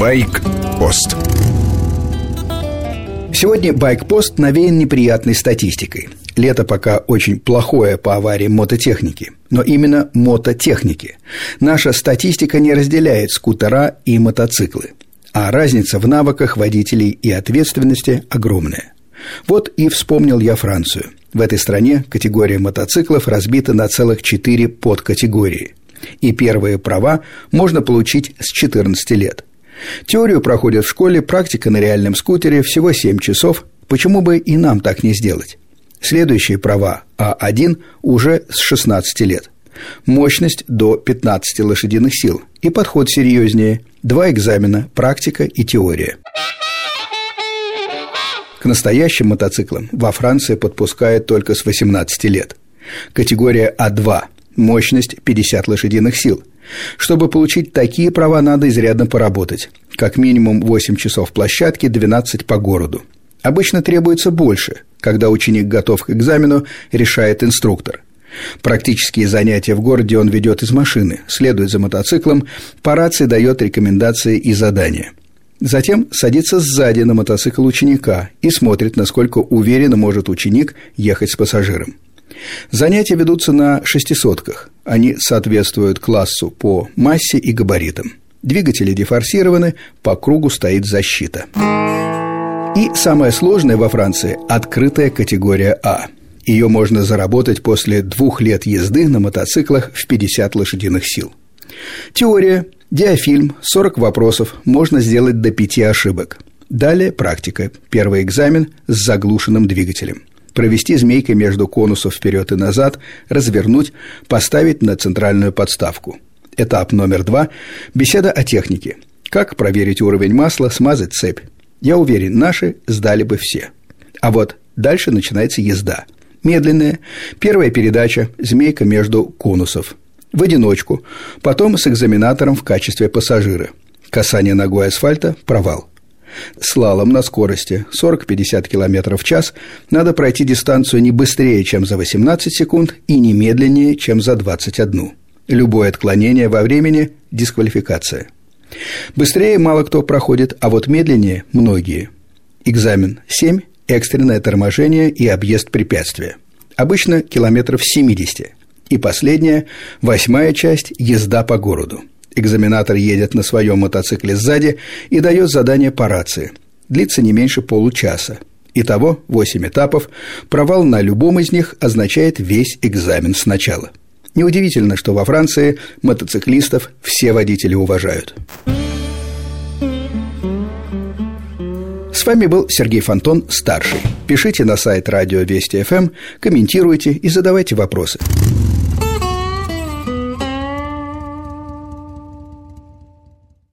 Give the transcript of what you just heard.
Байк-пост Сегодня байк-пост навеян неприятной статистикой. Лето пока очень плохое по авариям мототехники, но именно мототехники. Наша статистика не разделяет скутера и мотоциклы, а разница в навыках водителей и ответственности огромная. Вот и вспомнил я Францию. В этой стране категория мотоциклов разбита на целых четыре подкатегории. И первые права можно получить с 14 лет. Теорию проходят в школе, практика на реальном скутере всего 7 часов. Почему бы и нам так не сделать? Следующие права А1 уже с 16 лет. Мощность до 15 лошадиных сил. И подход серьезнее. Два экзамена – практика и теория. К настоящим мотоциклам во Франции подпускают только с 18 лет. Категория А2 – мощность 50 лошадиных сил. Чтобы получить такие права, надо изрядно поработать. Как минимум 8 часов площадки, 12 по городу. Обычно требуется больше, когда ученик готов к экзамену, решает инструктор. Практические занятия в городе он ведет из машины, следует за мотоциклом, по рации дает рекомендации и задания – Затем садится сзади на мотоцикл ученика и смотрит, насколько уверенно может ученик ехать с пассажиром. Занятия ведутся на шестисотках. Они соответствуют классу по массе и габаритам. Двигатели дефорсированы, по кругу стоит защита. И самое сложное во Франции – открытая категория А. Ее можно заработать после двух лет езды на мотоциклах в 50 лошадиных сил. Теория Диафильм, 40 вопросов, можно сделать до 5 ошибок. Далее практика. Первый экзамен с заглушенным двигателем. Провести змейкой между конусов вперед и назад, развернуть, поставить на центральную подставку. Этап номер два – беседа о технике. Как проверить уровень масла, смазать цепь. Я уверен, наши сдали бы все. А вот дальше начинается езда. Медленная, первая передача, змейка между конусов – в одиночку, потом с экзаменатором в качестве пассажира. Касание ногой асфальта – провал. Слалом на скорости 40-50 км в час надо пройти дистанцию не быстрее, чем за 18 секунд и не медленнее, чем за 21. Любое отклонение во времени – дисквалификация. Быстрее мало кто проходит, а вот медленнее – многие. Экзамен 7 – экстренное торможение и объезд препятствия. Обычно километров 70 – и последняя, восьмая часть – езда по городу. Экзаменатор едет на своем мотоцикле сзади и дает задание по рации. Длится не меньше получаса. Итого восемь этапов. Провал на любом из них означает весь экзамен сначала. Неудивительно, что во Франции мотоциклистов все водители уважают. С вами был Сергей Фонтон, старший. Пишите на сайт радио Вести ФМ, комментируйте и задавайте вопросы.